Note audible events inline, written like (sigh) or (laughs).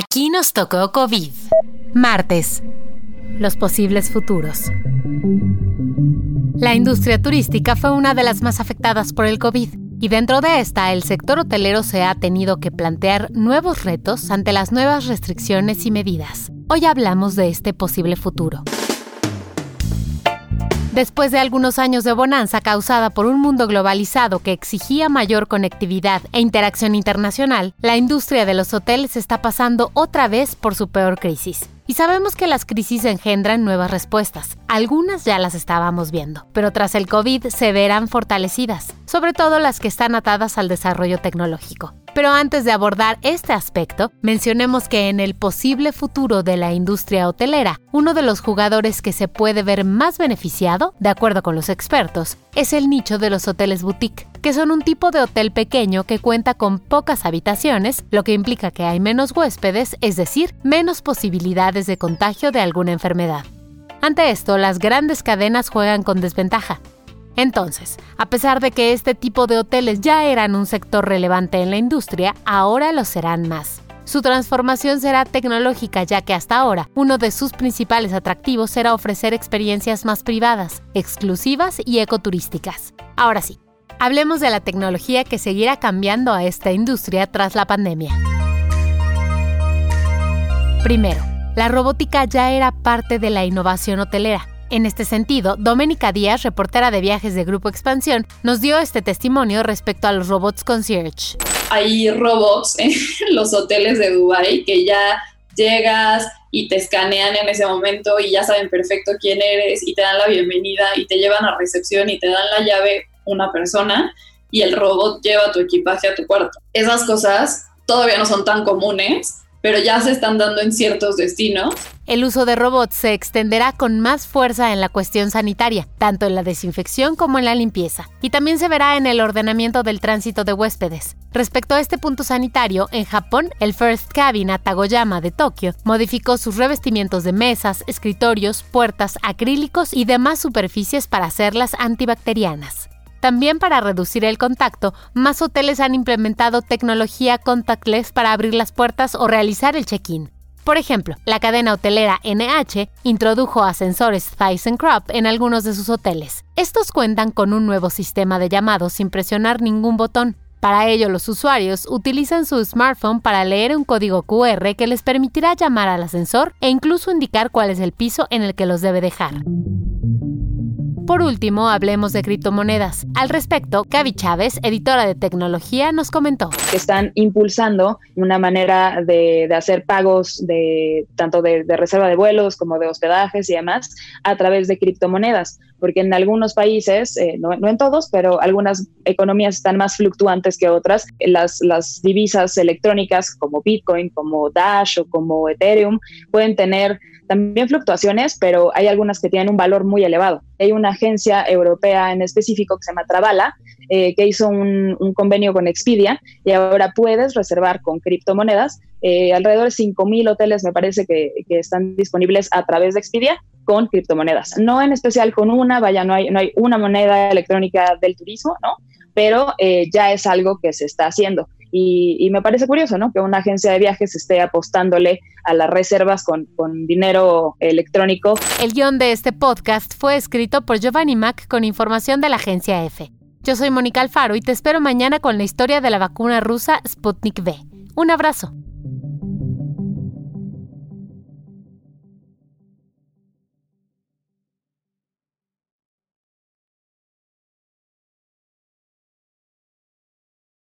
Aquí nos tocó COVID. Martes. Los posibles futuros. La industria turística fue una de las más afectadas por el COVID. Y dentro de esta, el sector hotelero se ha tenido que plantear nuevos retos ante las nuevas restricciones y medidas. Hoy hablamos de este posible futuro. Después de algunos años de bonanza causada por un mundo globalizado que exigía mayor conectividad e interacción internacional, la industria de los hoteles está pasando otra vez por su peor crisis. Y sabemos que las crisis engendran nuevas respuestas. Algunas ya las estábamos viendo, pero tras el COVID se verán fortalecidas, sobre todo las que están atadas al desarrollo tecnológico. Pero antes de abordar este aspecto, mencionemos que en el posible futuro de la industria hotelera, uno de los jugadores que se puede ver más beneficiado, de acuerdo con los expertos, es el nicho de los hoteles boutique que son un tipo de hotel pequeño que cuenta con pocas habitaciones, lo que implica que hay menos huéspedes, es decir, menos posibilidades de contagio de alguna enfermedad. Ante esto, las grandes cadenas juegan con desventaja. Entonces, a pesar de que este tipo de hoteles ya eran un sector relevante en la industria, ahora lo serán más. Su transformación será tecnológica ya que hasta ahora uno de sus principales atractivos será ofrecer experiencias más privadas, exclusivas y ecoturísticas. Ahora sí, Hablemos de la tecnología que seguirá cambiando a esta industria tras la pandemia. Primero, la robótica ya era parte de la innovación hotelera. En este sentido, Doménica Díaz, reportera de viajes de Grupo Expansión, nos dio este testimonio respecto a los robots concierge. Hay robots en (laughs) los hoteles de Dubai que ya llegas y te escanean en ese momento y ya saben perfecto quién eres y te dan la bienvenida y te llevan a recepción y te dan la llave una persona y el robot lleva tu equipaje a tu cuarto. Esas cosas todavía no son tan comunes, pero ya se están dando en ciertos destinos. El uso de robots se extenderá con más fuerza en la cuestión sanitaria, tanto en la desinfección como en la limpieza, y también se verá en el ordenamiento del tránsito de huéspedes. Respecto a este punto sanitario, en Japón, el First Cabin Tagoyama de Tokio modificó sus revestimientos de mesas, escritorios, puertas, acrílicos y demás superficies para hacerlas antibacterianas. También para reducir el contacto, más hoteles han implementado tecnología contactless para abrir las puertas o realizar el check-in. Por ejemplo, la cadena hotelera NH introdujo ascensores ThyssenKrupp en algunos de sus hoteles. Estos cuentan con un nuevo sistema de llamados sin presionar ningún botón. Para ello, los usuarios utilizan su smartphone para leer un código QR que les permitirá llamar al ascensor e incluso indicar cuál es el piso en el que los debe dejar. Por último, hablemos de criptomonedas. Al respecto, Cavi Chávez, editora de tecnología, nos comentó. Están impulsando una manera de, hacer pagos de tanto de, reserva de vuelos como de hospedajes y demás a través de criptomonedas, porque en algunos países, eh, no, en todos, pero algunas economías están más fluctuantes que otras. Las, las divisas electrónicas como Bitcoin, como Dash o como Ethereum pueden tener también fluctuaciones, pero hay algunas que tienen un valor muy elevado. Hay una agencia europea en específico que se llama Travala, eh, que hizo un, convenio con Expedia y ahora puedes reservar con criptomonedas. Eh, alrededor de 5.000 hoteles me parece que, están disponibles a través de Expedia con criptomonedas. No en especial con una, vaya, no hay, no hay una moneda electrónica del turismo, ¿no? Pero eh, ya es algo que se está haciendo. Y, me parece curioso, ¿no? Que una agencia de viajes esté apostándole a las reservas con, con dinero electrónico. El guion de este podcast fue escrito por Giovanni Mac con información de la agencia EFE. Yo soy Mónica Alfaro y te espero mañana con la historia de la vacuna rusa Sputnik V. Un abrazo.